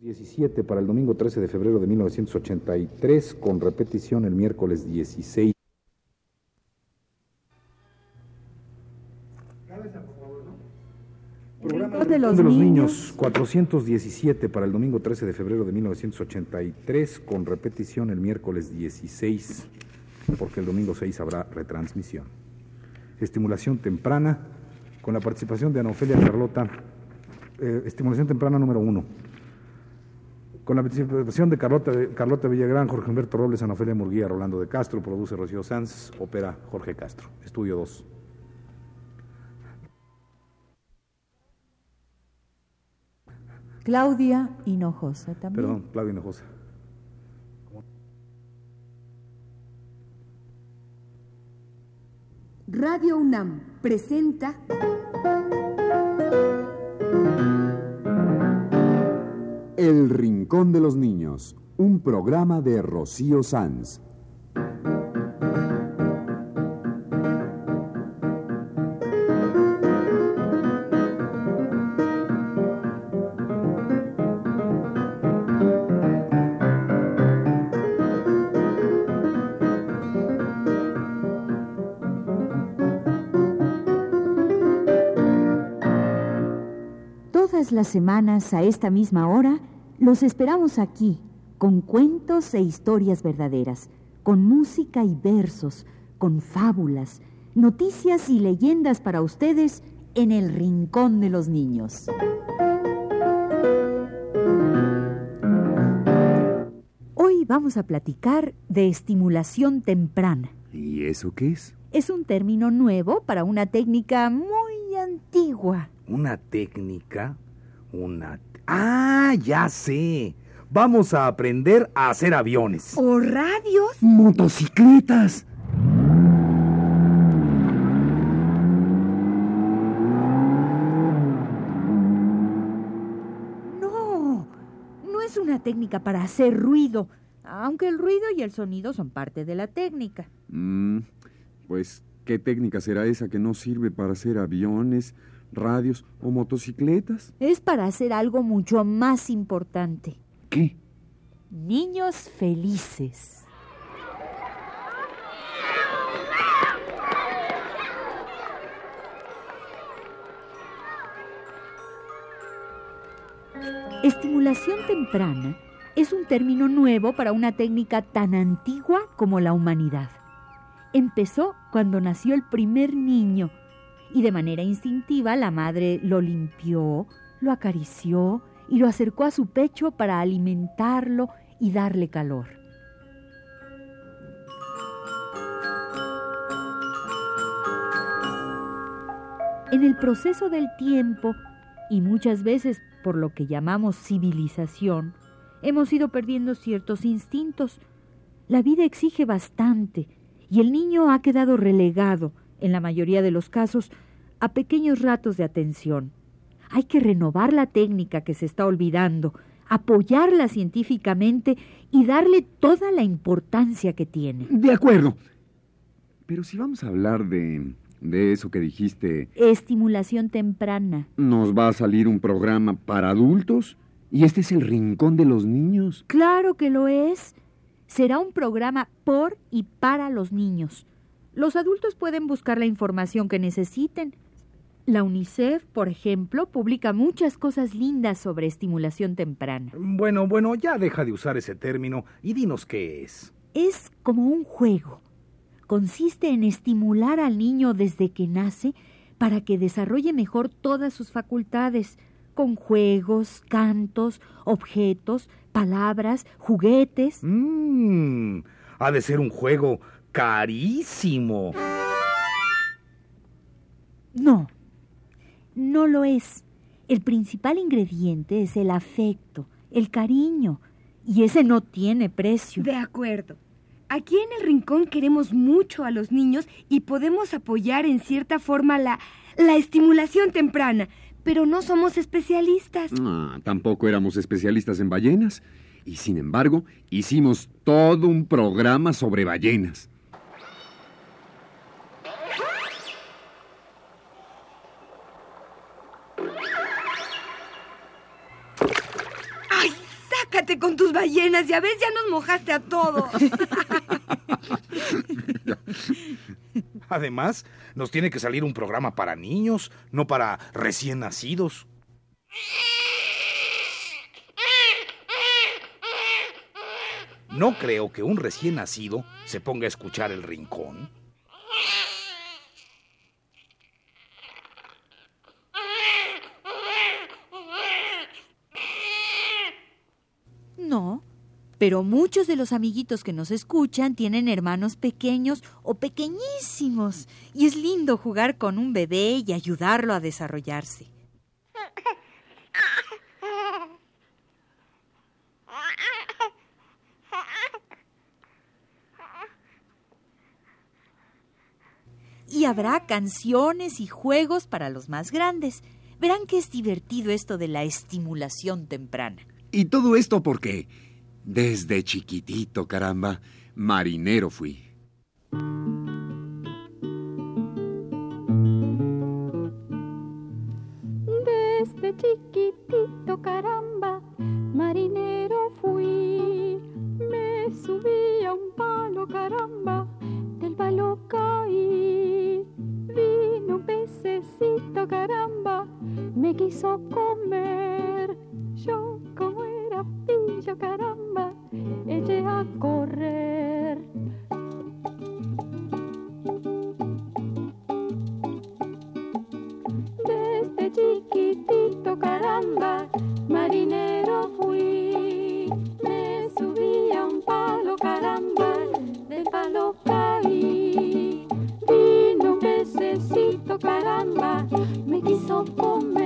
17 para el domingo 13 de febrero de 1983, con repetición el miércoles 16. Programa de los, de los niños. niños 417 para el domingo 13 de febrero de 1983, con repetición el miércoles 16, porque el domingo 6 habrá retransmisión. Estimulación temprana, con la participación de Ana Ofelia Carlota, eh, estimulación temprana número 1. Con la participación de Carlota, Carlota Villagrán, Jorge Humberto Robles, Ana Ofelia Murguía, Rolando de Castro, produce Rocío Sanz, opera Jorge Castro. Estudio 2. Claudia Hinojosa también. Perdón, Claudia Hinojosa. Radio UNAM presenta El Rincón de los Niños, un programa de Rocío Sanz. Las semanas a esta misma hora los esperamos aquí con cuentos e historias verdaderas, con música y versos, con fábulas, noticias y leyendas para ustedes en el Rincón de los Niños. Hoy vamos a platicar de estimulación temprana. ¿Y eso qué es? Es un término nuevo para una técnica muy antigua. ¿Una técnica? Una... Ah, ya sé. Vamos a aprender a hacer aviones. ¿O radios? ¡Motocicletas! No, no es una técnica para hacer ruido, aunque el ruido y el sonido son parte de la técnica. Mm, pues, ¿qué técnica será esa que no sirve para hacer aviones, radios o motocicletas? Es para hacer algo mucho más importante. ¿Qué? Niños felices. Estimulación temprana es un término nuevo para una técnica tan antigua como la humanidad. Empezó cuando nació el primer niño y de manera instintiva la madre lo limpió, lo acarició y lo acercó a su pecho para alimentarlo y darle calor. En el proceso del tiempo, y muchas veces por lo que llamamos civilización, hemos ido perdiendo ciertos instintos. La vida exige bastante y el niño ha quedado relegado, en la mayoría de los casos, a pequeños ratos de atención. Hay que renovar la técnica que se está olvidando, apoyarla científicamente y darle toda la importancia que tiene. De acuerdo. Pero si vamos a hablar de, de eso que dijiste, Estimulación temprana. ¿nos va a salir un programa para adultos? ¿Y este es el rincón de los niños? Claro que lo es. Será un programa por y para los niños. Los adultos pueden buscar la información que necesiten. La UNICEF, por ejemplo, publica muchas cosas lindas sobre estimulación temprana. Bueno, bueno, ya deja de usar ese término y dinos qué es. Es como un juego. Consiste en estimular al niño desde que nace para que desarrolle mejor todas sus facultades, con juegos, cantos, objetos, palabras, juguetes. Mmm, ha de ser un juego carísimo. No, no lo es. El principal ingrediente es el afecto, el cariño, y ese no tiene precio. De acuerdo. Aquí en el rincón queremos mucho a los niños y podemos apoyar en cierta forma la, la estimulación temprana, pero no somos especialistas. Ah, tampoco éramos especialistas en ballenas. Y sin embargo, hicimos todo un programa sobre ballenas. Ballenas, ya ves, ya nos mojaste a todos. Además, nos tiene que salir un programa para niños, no para recién nacidos. No creo que un recién nacido se ponga a escuchar el rincón. Pero muchos de los amiguitos que nos escuchan tienen hermanos pequeños o pequeñísimos, y es lindo jugar con un bebé y ayudarlo a desarrollarse. Y habrá canciones y juegos para los más grandes. Verán que es divertido esto de la estimulación temprana. Y todo esto porque, desde chiquitito, caramba, marinero fui. Desde chiquitito, caramba, marinero fui. Me subí a un palo, caramba, del palo caí. Vino un pececito, caramba, me quiso comer. Yo, pececito, caramba, me quiso comer.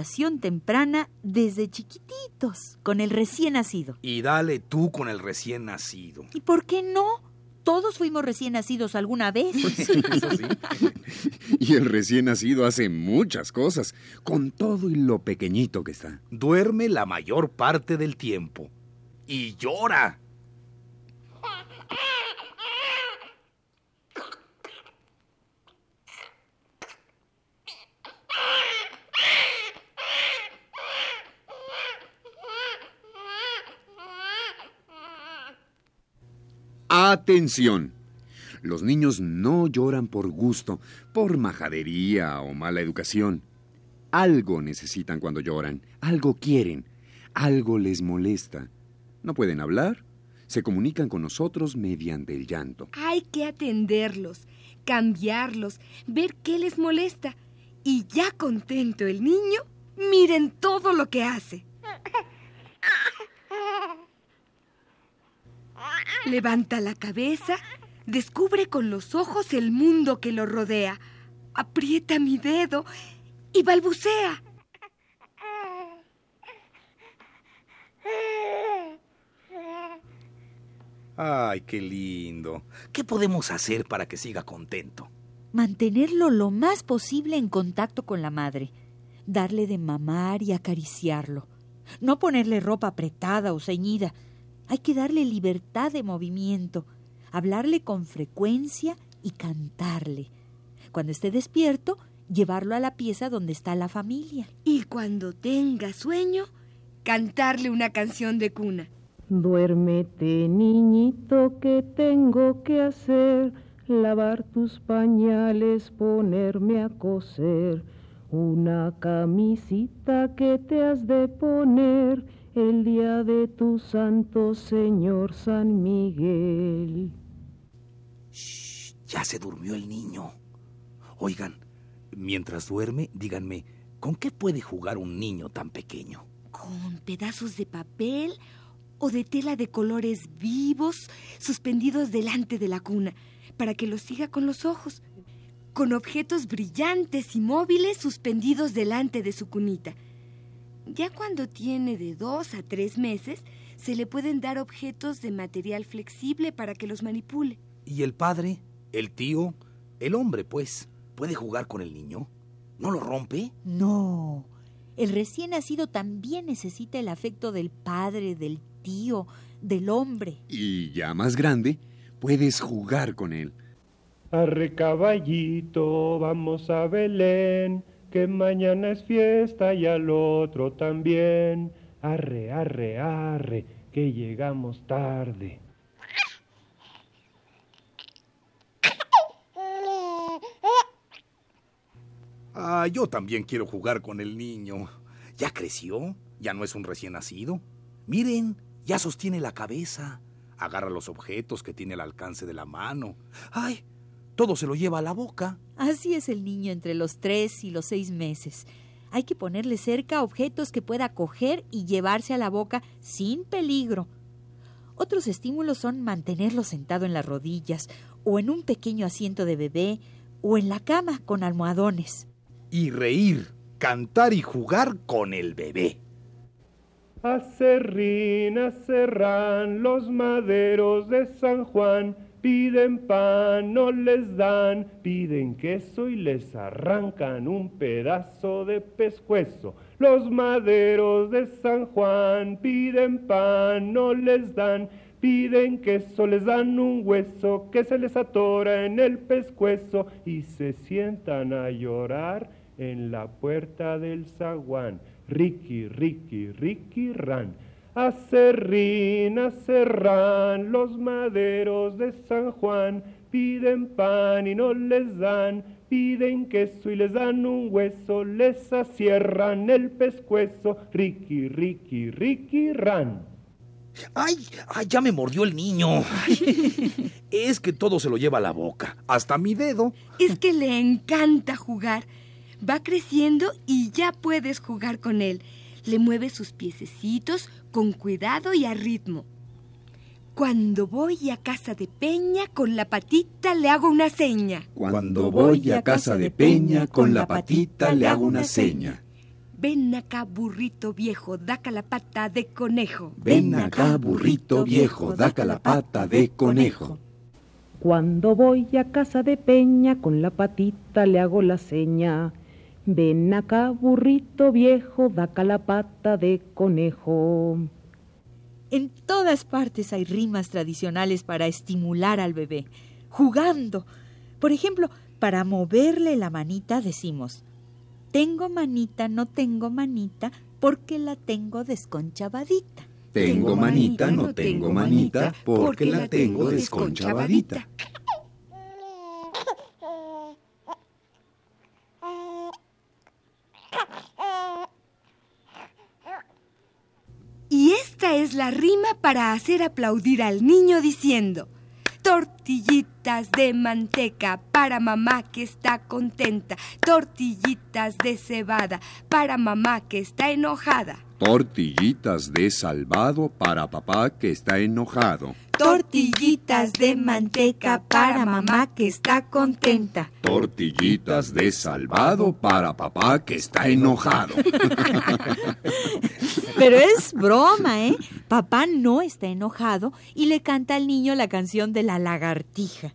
Estimulación temprana desde chiquititos, con el recién nacido. Y dale tú con el recién nacido. ¿Y por qué no? Todos fuimos recién nacidos alguna vez. Y el recién nacido hace muchas cosas, con todo y lo pequeñito que está. Duerme la mayor parte del tiempo. Y llora. Atención. Los niños no lloran por gusto, por majadería o mala educación. Algo necesitan cuando lloran, algo quieren, algo les molesta. No pueden hablar, se comunican con nosotros mediante el llanto. Hay que atenderlos, cambiarlos, ver qué les molesta. Y ya contento el niño, miren todo lo que hace. Levanta la cabeza, descubre con los ojos el mundo que lo rodea, aprieta mi dedo y balbucea. Ay, qué lindo. ¿Qué podemos hacer para que siga contento? Mantenerlo lo más posible en contacto con la madre. Darle de mamar y acariciarlo. No ponerle ropa apretada o ceñida. Hay que darle libertad de movimiento. Hablarle con frecuencia y cantarle. Cuando esté despierto, llevarlo a la pieza donde está la familia. Y cuando tenga sueño, cantarle una canción de cuna. Duérmete, niñito, que tengo que hacer, lavar tus pañales, ponerme a coser, una camisita que te has de poner el día de tu santo Señor San Miguel. Shh, ya se durmió el niño. Oigan, mientras duerme, díganme, ¿con qué puede jugar un niño tan pequeño? Con pedazos de papel o de tela de colores vivos suspendidos delante de la cuna. para que lo siga con los ojos, con objetos brillantes y móviles suspendidos delante de su cunita. Ya cuando tiene de dos a tres meses, se le pueden dar objetos de material flexible para que los manipule. ¿Y el padre, el tío, el hombre, pues, puede jugar con el niño? ¿No lo rompe? No. El recién nacido también necesita el afecto del padre, del tío, del hombre. Y ya más grande, puedes jugar con él. Arre caballito, vamos a Belén, que mañana es fiesta y al otro también. Arre, arre, arre, que llegamos tarde. Ah, yo también quiero jugar con el niño. Ya creció, ya no es un recién nacido. Miren, ya sostiene la cabeza, agarra los objetos que tiene al alcance de la mano. ¡Ay! Todo se lo lleva a la boca. Así es el niño entre los tres y los seis meses. Hay que ponerle cerca objetos que pueda coger y llevarse a la boca sin peligro. Otros estímulos son mantenerlo sentado en las rodillas, o en un pequeño asiento de bebé, o en la cama con almohadones. Y reír, cantar y jugar con el bebé. Acerrín, acerrán los maderos de San Juan, piden pan, no les dan, piden queso y les arrancan un pedazo de pescuezo. Los maderos de San Juan piden pan, no les dan, piden queso, les dan un hueso que se les atora en el pescuezo y se sientan a llorar en la puerta del zaguán. Ricky, Ricky, Ricky, ran. Acerrín, acerrán los maderos de San Juan, piden pan y no les dan, piden queso y les dan un hueso, les acierran el pescuezo, Ricky, Ricky, Ricky, ran. ¡Ay! ¡Ay! Ya me mordió el niño. es que todo se lo lleva a la boca, hasta mi dedo. Es que le encanta jugar. Va creciendo y ya puedes jugar con él. Le mueves sus piececitos con cuidado y a ritmo. Cuando voy a casa de Peña, con la patita le hago una seña. Cuando voy a casa de Peña, con la patita le hago una seña. Ven acá, burrito viejo, daca la pata de conejo. Ven acá, burrito viejo, daca la pata de conejo. Cuando voy a casa de Peña, con la patita le hago la seña. Ven acá, burrito viejo, daca la pata de conejo. En todas partes hay rimas tradicionales para estimular al bebé, jugando. Por ejemplo, para moverle la manita decimos, tengo manita, no tengo manita, porque la tengo desconchavadita. Tengo manita, no tengo manita, porque la tengo desconchavadita. Y esta es la rima para hacer aplaudir al niño diciendo, tortillitas de manteca para mamá que está contenta, tortillitas de cebada para mamá que está enojada. Tortillitas de salvado para papá que está enojado. Tortillitas de manteca para mamá que está contenta. Tortillitas de salvado para papá que está enojado. Pero es broma, ¿eh? Papá no está enojado y le canta al niño la canción de la lagartija.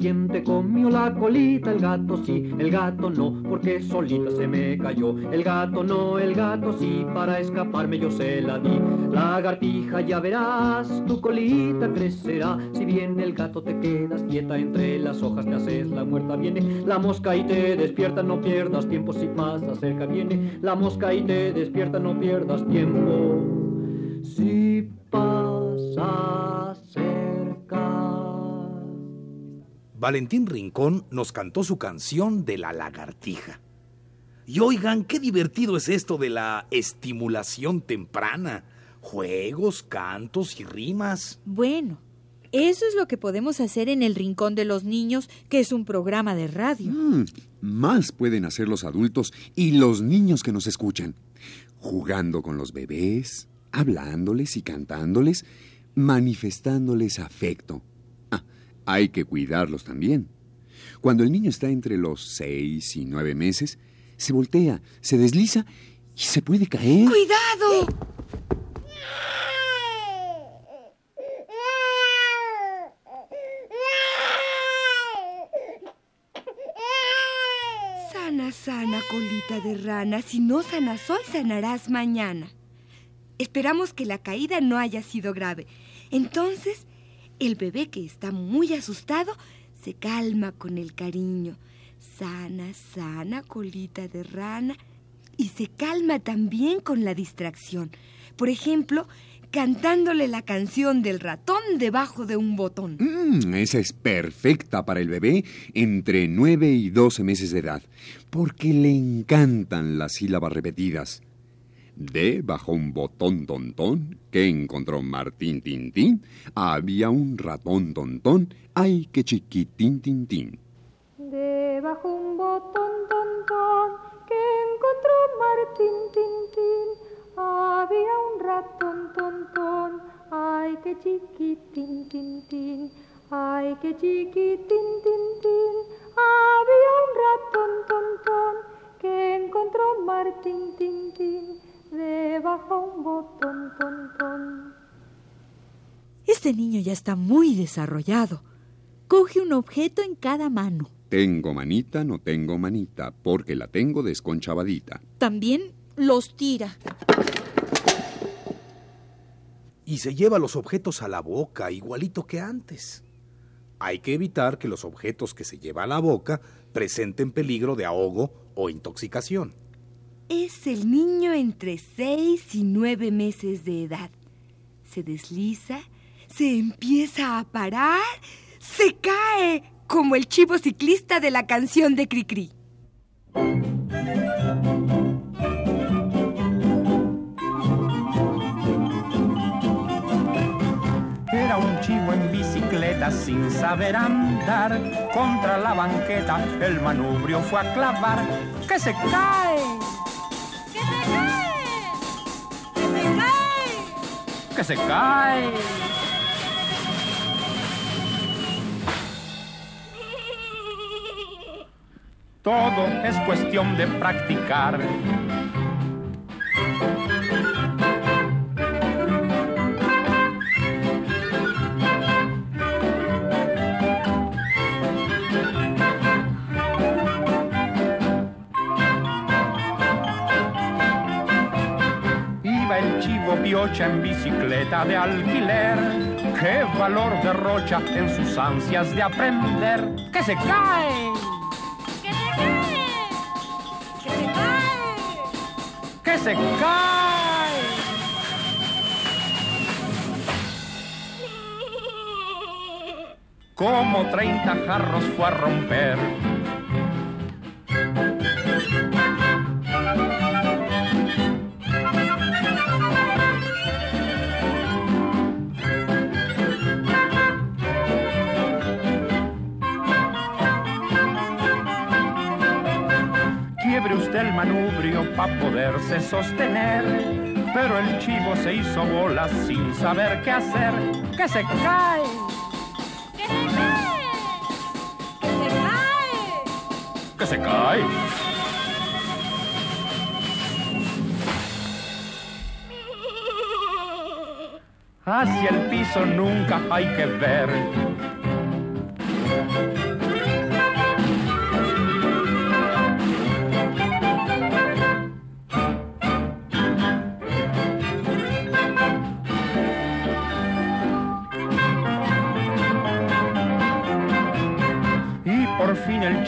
¿Quién te comió la colita? El gato sí, el gato no, porque solita se me cayó. El gato no, el gato sí, para escaparme yo se la di. Lagartija, ya verás, tu colita crecerá. Si bien el gato te quedas quieta entre las hojas, te haces la muerta. Viene la mosca y te despierta, no pierdas tiempo si pasa cerca. Viene la mosca y te despierta, no pierdas tiempo. Valentín Rincón nos cantó su canción de la lagartija. Y oigan, qué divertido es esto de la estimulación temprana. Juegos, cantos y rimas. Bueno, eso es lo que podemos hacer en el Rincón de los Niños, que es un programa de radio. Mm, más pueden hacer los adultos y los niños que nos escuchan. Jugando con los bebés, hablándoles y cantándoles, manifestándoles afecto. Hay que cuidarlos también. Cuando el niño está entre los seis y nueve meses, se voltea, se desliza y se puede caer. ¡Cuidado! Sana, sana, colita de rana. Si no sanas hoy, sanarás mañana. Esperamos que la caída no haya sido grave. Entonces, el bebé que está muy asustado se calma con el cariño. Sana, sana, colita de rana. Y se calma también con la distracción. Por ejemplo, cantándole la canción del ratón debajo de un botón. Mm, esa es perfecta para el bebé entre 9 y 12 meses de edad, porque le encantan las sílabas repetidas. Debajo un botón tontón que encontró Martín Tintín, había un ratón tontón, ay que chiquitín tintín. Debajo un botón tontón que encontró Martín Tintín, había un ratón tontón, ay que chiquitín tintín, ay que chiquitín tintín, había un ratón tontón Este niño ya está muy desarrollado. Coge un objeto en cada mano. Tengo manita, no tengo manita, porque la tengo desconchavadita. También los tira. Y se lleva los objetos a la boca, igualito que antes. Hay que evitar que los objetos que se lleva a la boca presenten peligro de ahogo o intoxicación. Es el niño entre seis y nueve meses de edad. Se desliza, se empieza a parar, se cae, como el chivo ciclista de la canción de Cricri. Era un chivo en bicicleta sin saber andar. Contra la banqueta el manubrio fue a clavar. ¡Que se cae! ¡Que se cae! Todo es cuestión de practicar. En bicicleta de alquiler. ¡Qué valor derrocha en sus ansias de aprender! ¡Que se cae! ¡Que se cae! ¡Que se cae! ¡Que se cae! Como 30 jarros fue a romper. Manubrio para poderse sostener. Pero el chivo se hizo bolas sin saber qué hacer. ¡Que se cae! ¡Que se cae! ¡Que se cae! ¡Que se cae! Hacia el piso nunca hay que ver.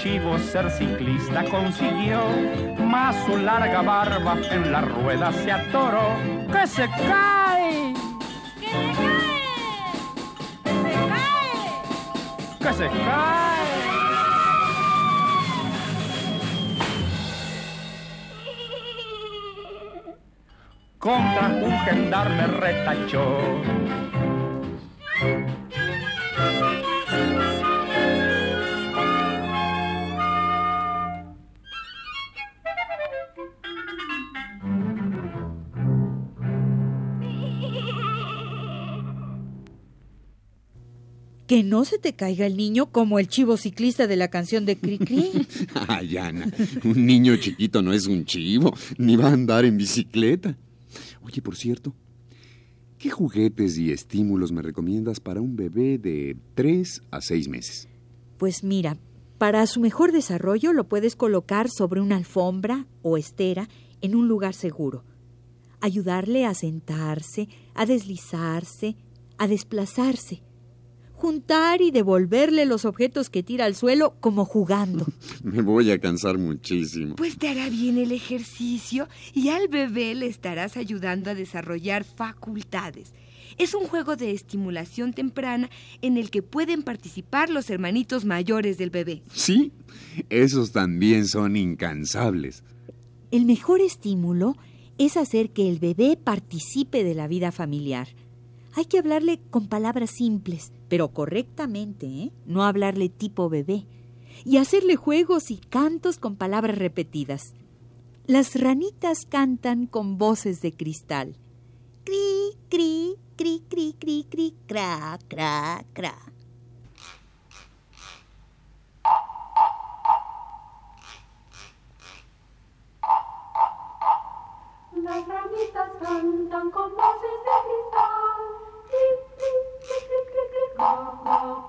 Chivo ser ciclista consiguió, más su larga barba en la rueda se atoró. ¡Que se cae! ¡Que se cae! ¡Que se cae! ¡Que se cae! Contra un gendarme retachó. Que no se te caiga el niño como el chivo ciclista de la canción de Cricri. Ay, Ana, un niño chiquito no es un chivo, ni va a andar en bicicleta. Oye, por cierto, ¿qué juguetes y estímulos me recomiendas para un bebé de 3 a 6 meses? Pues mira, para su mejor desarrollo lo puedes colocar sobre una alfombra o estera en un lugar seguro. Ayudarle a sentarse, a deslizarse, a desplazarse. Juntar y devolverle los objetos que tira al suelo como jugando. Me voy a cansar muchísimo. Pues te hará bien el ejercicio y al bebé le estarás ayudando a desarrollar facultades. Es un juego de estimulación temprana en el que pueden participar los hermanitos mayores del bebé. Sí, esos también son incansables. El mejor estímulo es hacer que el bebé participe de la vida familiar. Hay que hablarle con palabras simples, pero correctamente, ¿eh? No hablarle tipo bebé. Y hacerle juegos y cantos con palabras repetidas. Las ranitas cantan con voces de cristal. Cri, cri, cri, cri, cri, cri, cra, cra, cra. Las ranitas cantan con voces de cristal. Las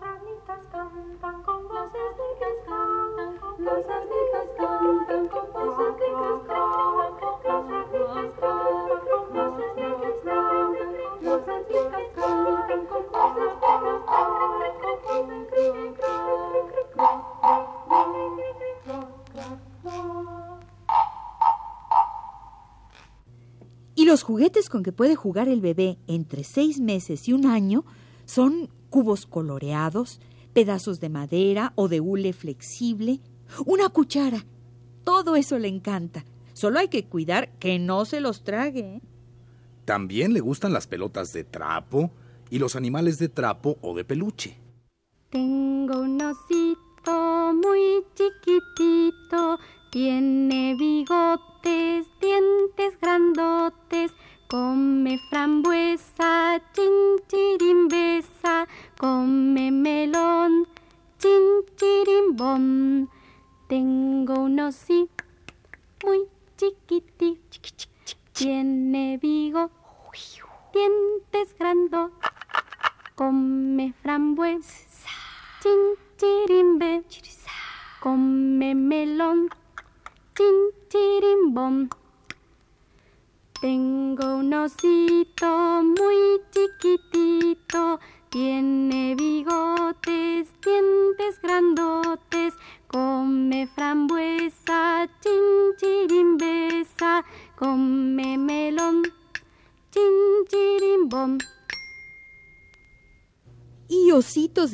ranitas cantan con voces de. Las juguetes con que puede jugar el bebé entre seis meses y un año son cubos coloreados, pedazos de madera o de hule flexible, una cuchara. Todo eso le encanta. Solo hay que cuidar que no se los trague. ¿eh? También le gustan las pelotas de trapo y los animales de trapo o de peluche. Tengo un osito muy chiquitito, tiene bigotes, dientes grandotes, come frambuesa,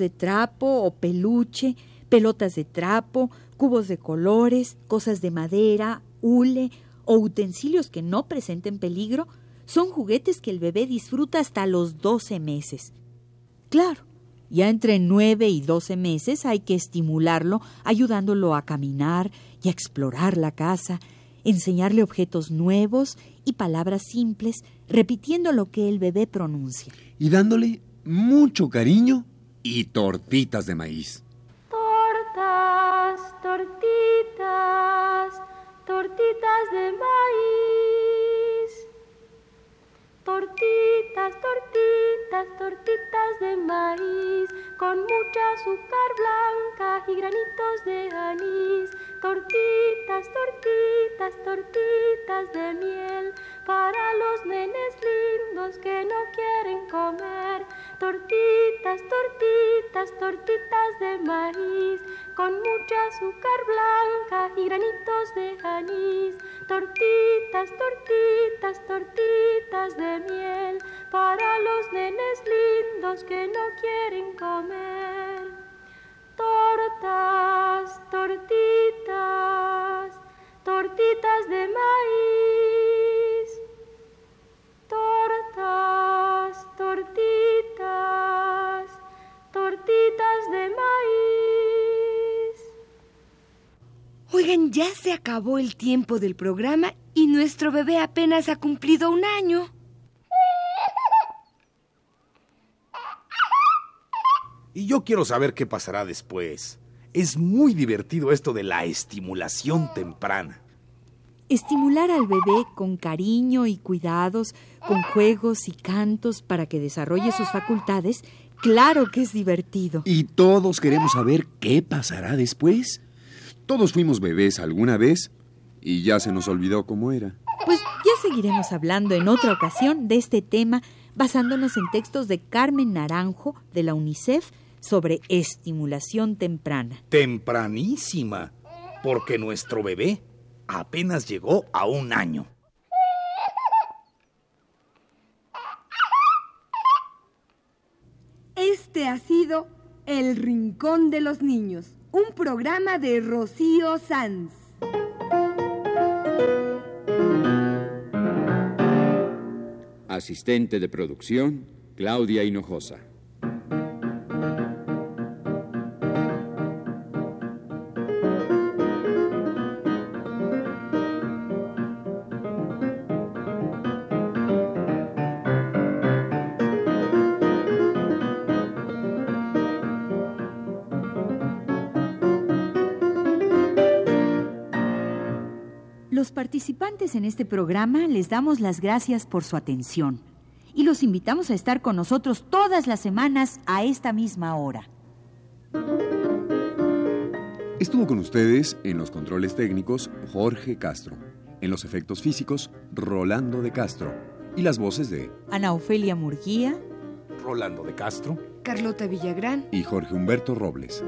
de trapo o peluche, pelotas de trapo, cubos de colores, cosas de madera, hule o utensilios que no presenten peligro son juguetes que el bebé disfruta hasta los 12 meses. Claro, ya entre 9 y 12 meses hay que estimularlo ayudándolo a caminar y a explorar la casa, enseñarle objetos nuevos y palabras simples, repitiendo lo que el bebé pronuncia. Y dándole mucho cariño y tortitas de maíz. Tortas, tortitas, tortitas de maíz. Tortitas, tortitas, tortitas de maíz, con mucha azúcar blanca y granitos de anís. tortitas, tortitas, tortitas de miel para los nenes lindos que no quieren comer. Tortitas, tortitas, de maíz con mucha azúcar blanca y granitos de anís. Tortitas, tortitas, tortitas de miel para los nenes lindos que no quieren comer. Tortas, tortitas, tortitas de maíz. Oigan, ya se acabó el tiempo del programa y nuestro bebé apenas ha cumplido un año. Y yo quiero saber qué pasará después. Es muy divertido esto de la estimulación temprana. Estimular al bebé con cariño y cuidados, con juegos y cantos para que desarrolle sus facultades, claro que es divertido. Y todos queremos saber qué pasará después. Todos fuimos bebés alguna vez y ya se nos olvidó cómo era. Pues ya seguiremos hablando en otra ocasión de este tema basándonos en textos de Carmen Naranjo de la UNICEF sobre estimulación temprana. Tempranísima, porque nuestro bebé apenas llegó a un año. Este ha sido El Rincón de los Niños, un programa de Rocío Sanz. Asistente de producción, Claudia Hinojosa. Participantes en este programa les damos las gracias por su atención y los invitamos a estar con nosotros todas las semanas a esta misma hora. Estuvo con ustedes en los controles técnicos Jorge Castro, en los efectos físicos Rolando de Castro y las voces de Ana Ofelia Murguía, Rolando de Castro, Carlota Villagrán. y Jorge Humberto Robles.